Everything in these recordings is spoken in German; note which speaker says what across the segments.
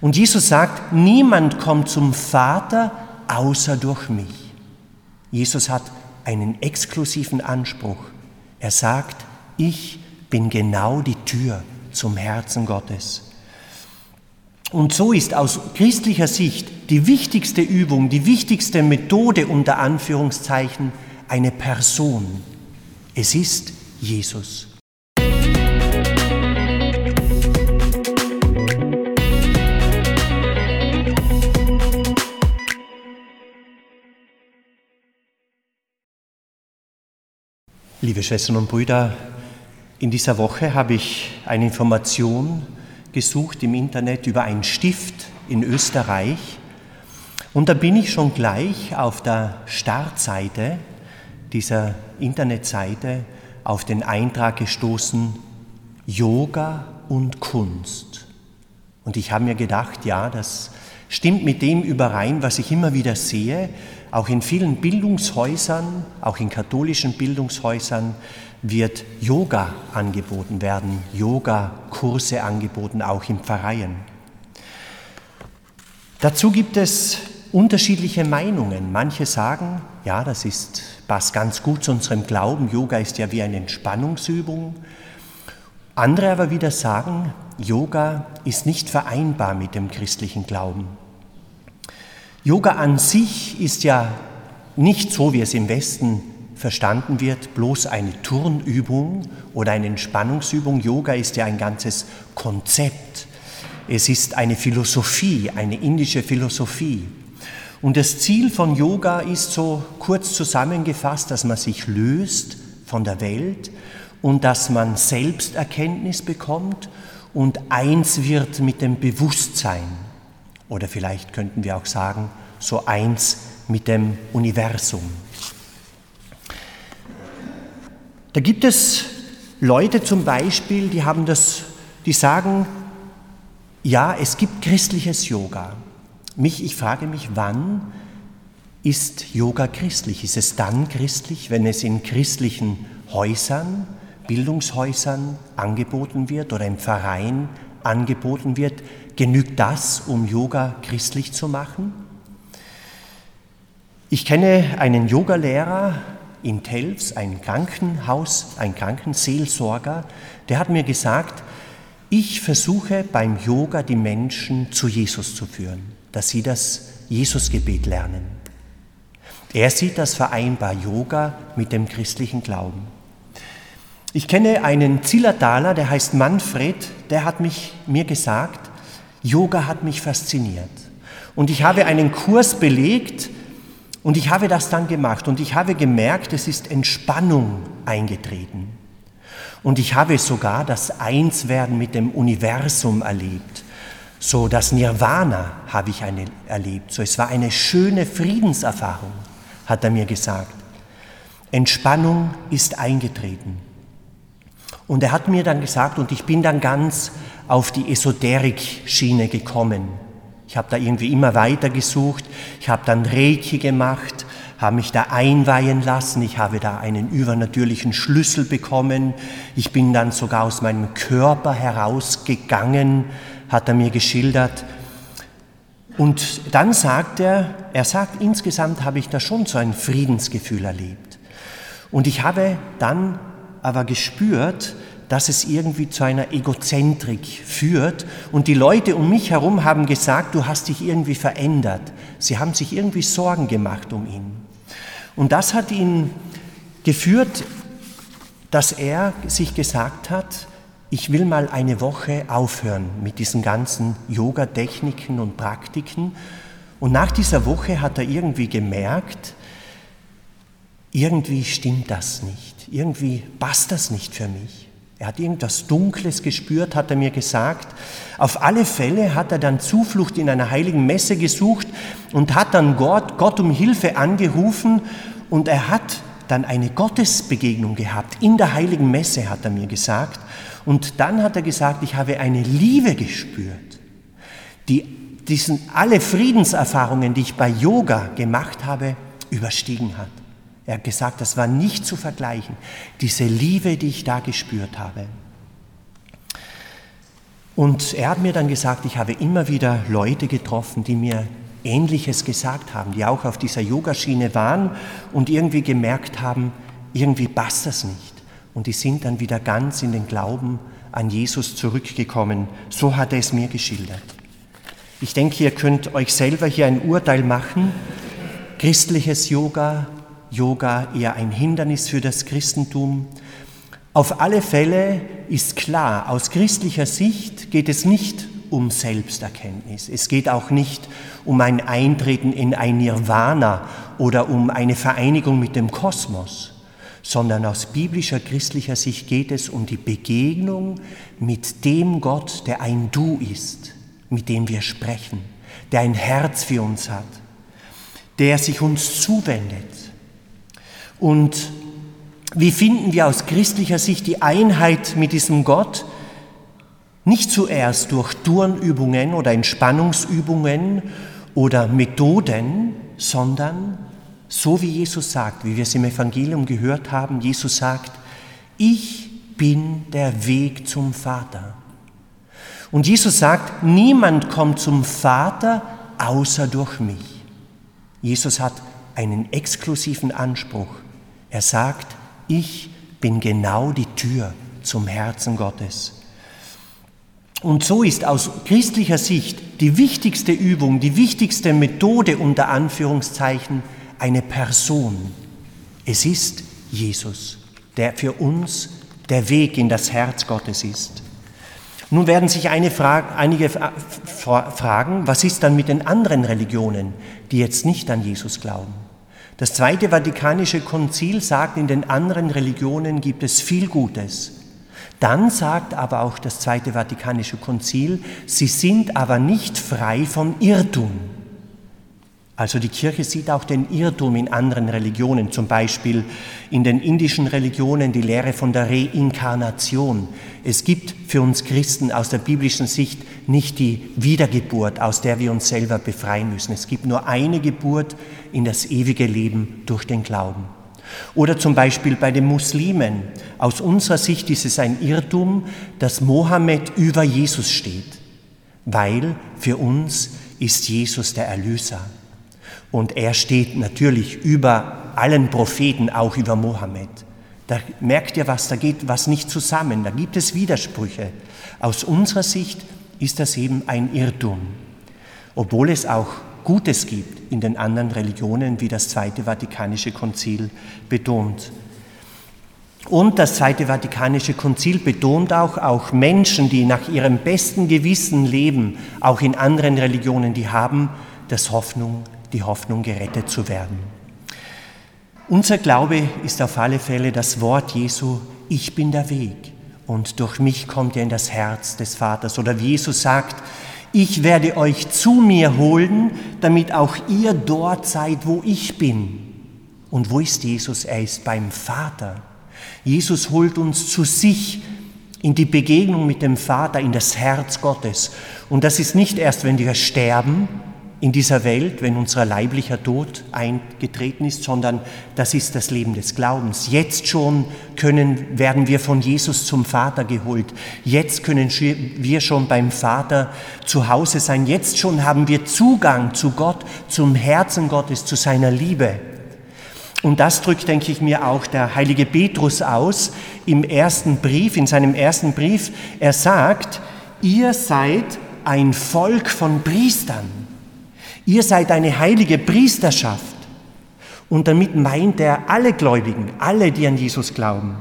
Speaker 1: Und Jesus sagt, niemand kommt zum Vater außer durch mich. Jesus hat einen exklusiven Anspruch. Er sagt, ich bin genau die Tür zum Herzen Gottes. Und so ist aus christlicher Sicht die wichtigste Übung, die wichtigste Methode unter Anführungszeichen eine Person. Es ist Jesus. Liebe Schwestern und Brüder, in dieser Woche habe ich eine Information gesucht im Internet über einen Stift in Österreich und da bin ich schon gleich auf der Startseite dieser Internetseite auf den Eintrag gestoßen, Yoga und Kunst. Und ich habe mir gedacht, ja, das stimmt mit dem überein, was ich immer wieder sehe, auch in vielen Bildungshäusern, auch in katholischen Bildungshäusern wird Yoga angeboten werden, Yoga-Kurse angeboten, auch in Pfarreien. Dazu gibt es unterschiedliche Meinungen. Manche sagen, ja, das ist, passt ganz gut zu unserem Glauben, Yoga ist ja wie eine Entspannungsübung. Andere aber wieder sagen, Yoga ist nicht vereinbar mit dem christlichen Glauben. Yoga an sich ist ja nicht so, wie es im Westen verstanden wird, bloß eine Turnübung oder eine Entspannungsübung. Yoga ist ja ein ganzes Konzept. Es ist eine Philosophie, eine indische Philosophie. Und das Ziel von Yoga ist so kurz zusammengefasst, dass man sich löst von der Welt und dass man Selbsterkenntnis bekommt und eins wird mit dem Bewusstsein. Oder vielleicht könnten wir auch sagen, so eins mit dem Universum. Da gibt es Leute zum Beispiel, die haben das, die sagen, ja, es gibt christliches Yoga. Mich, ich frage mich, wann ist Yoga christlich? Ist es dann christlich, wenn es in christlichen Häusern, Bildungshäusern angeboten wird oder im Verein angeboten wird? Genügt das, um Yoga christlich zu machen? Ich kenne einen Yogalehrer, in Telfs, ein Krankenhaus, ein Krankenseelsorger, der hat mir gesagt, ich versuche beim Yoga die Menschen zu Jesus zu führen, dass sie das Jesusgebet lernen. Er sieht das vereinbar Yoga mit dem christlichen Glauben. Ich kenne einen Zillertaler, der heißt Manfred, der hat mich, mir gesagt, Yoga hat mich fasziniert. Und ich habe einen Kurs belegt, und ich habe das dann gemacht und ich habe gemerkt, es ist Entspannung eingetreten. Und ich habe sogar das Einswerden mit dem Universum erlebt. So das Nirvana habe ich eine, erlebt. So es war eine schöne Friedenserfahrung, hat er mir gesagt. Entspannung ist eingetreten. Und er hat mir dann gesagt, und ich bin dann ganz auf die Esoterik-Schiene gekommen. Ich habe da irgendwie immer weiter gesucht. Ich habe dann Reiki gemacht, habe mich da einweihen lassen. Ich habe da einen übernatürlichen Schlüssel bekommen. Ich bin dann sogar aus meinem Körper herausgegangen, hat er mir geschildert. Und dann sagt er, er sagt, insgesamt habe ich da schon so ein Friedensgefühl erlebt. Und ich habe dann aber gespürt, dass es irgendwie zu einer Egozentrik führt. Und die Leute um mich herum haben gesagt, du hast dich irgendwie verändert. Sie haben sich irgendwie Sorgen gemacht um ihn. Und das hat ihn geführt, dass er sich gesagt hat, ich will mal eine Woche aufhören mit diesen ganzen Yoga-Techniken und Praktiken. Und nach dieser Woche hat er irgendwie gemerkt, irgendwie stimmt das nicht, irgendwie passt das nicht für mich. Er hat irgendwas Dunkles gespürt, hat er mir gesagt. Auf alle Fälle hat er dann Zuflucht in einer heiligen Messe gesucht und hat dann Gott, Gott um Hilfe angerufen und er hat dann eine Gottesbegegnung gehabt. In der heiligen Messe hat er mir gesagt. Und dann hat er gesagt, ich habe eine Liebe gespürt, die diesen alle Friedenserfahrungen, die ich bei Yoga gemacht habe, überstiegen hat. Er hat gesagt, das war nicht zu vergleichen, diese Liebe, die ich da gespürt habe. Und er hat mir dann gesagt, ich habe immer wieder Leute getroffen, die mir Ähnliches gesagt haben, die auch auf dieser Yogaschiene waren und irgendwie gemerkt haben, irgendwie passt das nicht. Und die sind dann wieder ganz in den Glauben an Jesus zurückgekommen. So hat er es mir geschildert. Ich denke, ihr könnt euch selber hier ein Urteil machen. Christliches Yoga, Yoga eher ein Hindernis für das Christentum. Auf alle Fälle ist klar, aus christlicher Sicht geht es nicht um Selbsterkenntnis. Es geht auch nicht um ein Eintreten in ein Nirvana oder um eine Vereinigung mit dem Kosmos, sondern aus biblischer christlicher Sicht geht es um die Begegnung mit dem Gott, der ein Du ist, mit dem wir sprechen, der ein Herz für uns hat, der sich uns zuwendet. Und wie finden wir aus christlicher Sicht die Einheit mit diesem Gott? Nicht zuerst durch Turnübungen oder Entspannungsübungen oder Methoden, sondern so wie Jesus sagt, wie wir es im Evangelium gehört haben, Jesus sagt, ich bin der Weg zum Vater. Und Jesus sagt, niemand kommt zum Vater außer durch mich. Jesus hat einen exklusiven Anspruch. Er sagt, ich bin genau die Tür zum Herzen Gottes. Und so ist aus christlicher Sicht die wichtigste Übung, die wichtigste Methode unter Anführungszeichen eine Person. Es ist Jesus, der für uns der Weg in das Herz Gottes ist. Nun werden sich Frage, einige fragen, was ist dann mit den anderen Religionen, die jetzt nicht an Jesus glauben? Das Zweite Vatikanische Konzil sagt, in den anderen Religionen gibt es viel Gutes. Dann sagt aber auch das Zweite Vatikanische Konzil, sie sind aber nicht frei vom Irrtum. Also die Kirche sieht auch den Irrtum in anderen Religionen, zum Beispiel in den indischen Religionen die Lehre von der Reinkarnation. Es gibt für uns Christen aus der biblischen Sicht nicht die Wiedergeburt, aus der wir uns selber befreien müssen. Es gibt nur eine Geburt in das ewige Leben durch den Glauben. Oder zum Beispiel bei den Muslimen. Aus unserer Sicht ist es ein Irrtum, dass Mohammed über Jesus steht, weil für uns ist Jesus der Erlöser. Und er steht natürlich über allen Propheten, auch über Mohammed. Da merkt ihr was, da geht was nicht zusammen, da gibt es Widersprüche. Aus unserer Sicht ist das eben ein Irrtum, obwohl es auch Gutes gibt in den anderen Religionen, wie das Zweite Vatikanische Konzil betont. Und das Zweite Vatikanische Konzil betont auch, auch Menschen, die nach ihrem besten Gewissen leben, auch in anderen Religionen, die haben das Hoffnung, die Hoffnung, gerettet zu werden. Unser Glaube ist auf alle Fälle das Wort Jesu, ich bin der Weg und durch mich kommt ihr in das Herz des Vaters. Oder wie Jesus sagt, ich werde euch zu mir holen, damit auch ihr dort seid, wo ich bin. Und wo ist Jesus? Er ist beim Vater. Jesus holt uns zu sich in die Begegnung mit dem Vater, in das Herz Gottes. Und das ist nicht erst, wenn wir sterben, in dieser Welt, wenn unser leiblicher Tod eingetreten ist, sondern das ist das Leben des Glaubens. Jetzt schon können, werden wir von Jesus zum Vater geholt. Jetzt können wir schon beim Vater zu Hause sein. Jetzt schon haben wir Zugang zu Gott, zum Herzen Gottes, zu seiner Liebe. Und das drückt, denke ich mir, auch der heilige Petrus aus im ersten Brief, in seinem ersten Brief. Er sagt, ihr seid ein Volk von Priestern. Ihr seid eine heilige Priesterschaft. Und damit meint er alle Gläubigen, alle, die an Jesus glauben.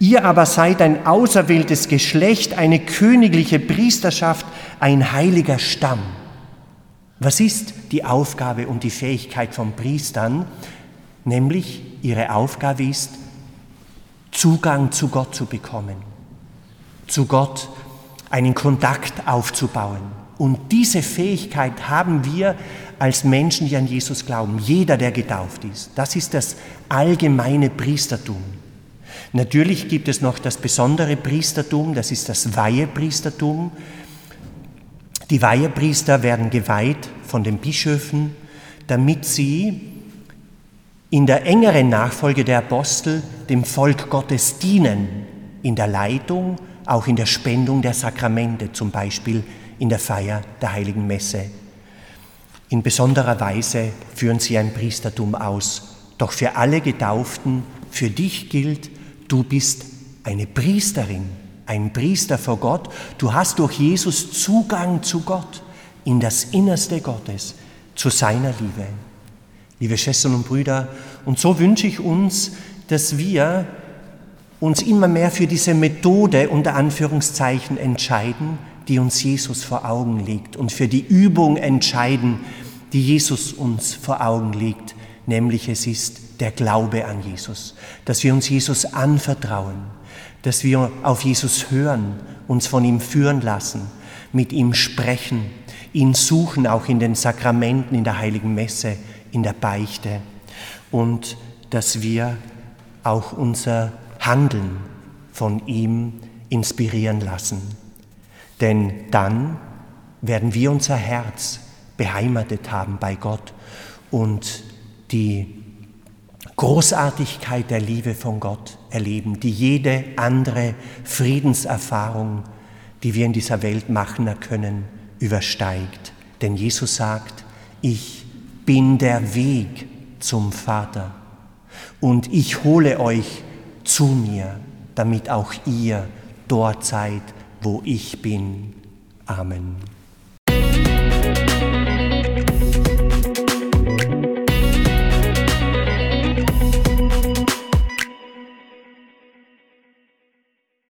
Speaker 1: Ihr aber seid ein auserwähltes Geschlecht, eine königliche Priesterschaft, ein heiliger Stamm. Was ist die Aufgabe und die Fähigkeit von Priestern? Nämlich ihre Aufgabe ist, Zugang zu Gott zu bekommen, zu Gott einen Kontakt aufzubauen und diese Fähigkeit haben wir als Menschen, die an Jesus glauben. Jeder, der getauft ist. Das ist das allgemeine Priestertum. Natürlich gibt es noch das besondere Priestertum, das ist das Weihepriestertum. Die Weihepriester werden geweiht von den Bischöfen, damit sie in der engeren Nachfolge der Apostel dem Volk Gottes dienen, in der Leitung auch in der Spendung der Sakramente, zum Beispiel in der Feier der heiligen Messe. In besonderer Weise führen sie ein Priestertum aus. Doch für alle Getauften, für dich gilt, du bist eine Priesterin, ein Priester vor Gott. Du hast durch Jesus Zugang zu Gott, in das Innerste Gottes, zu seiner Liebe. Liebe Schwestern und Brüder, und so wünsche ich uns, dass wir uns immer mehr für diese Methode unter Anführungszeichen entscheiden, die uns Jesus vor Augen legt und für die Übung entscheiden, die Jesus uns vor Augen legt, nämlich es ist der Glaube an Jesus, dass wir uns Jesus anvertrauen, dass wir auf Jesus hören, uns von ihm führen lassen, mit ihm sprechen, ihn suchen, auch in den Sakramenten, in der heiligen Messe, in der Beichte. Und dass wir auch unser Handeln von ihm inspirieren lassen. Denn dann werden wir unser Herz beheimatet haben bei Gott und die Großartigkeit der Liebe von Gott erleben, die jede andere Friedenserfahrung, die wir in dieser Welt machen können, übersteigt. Denn Jesus sagt, ich bin der Weg zum Vater und ich hole euch zu mir, damit auch ihr dort seid, wo ich bin. Amen.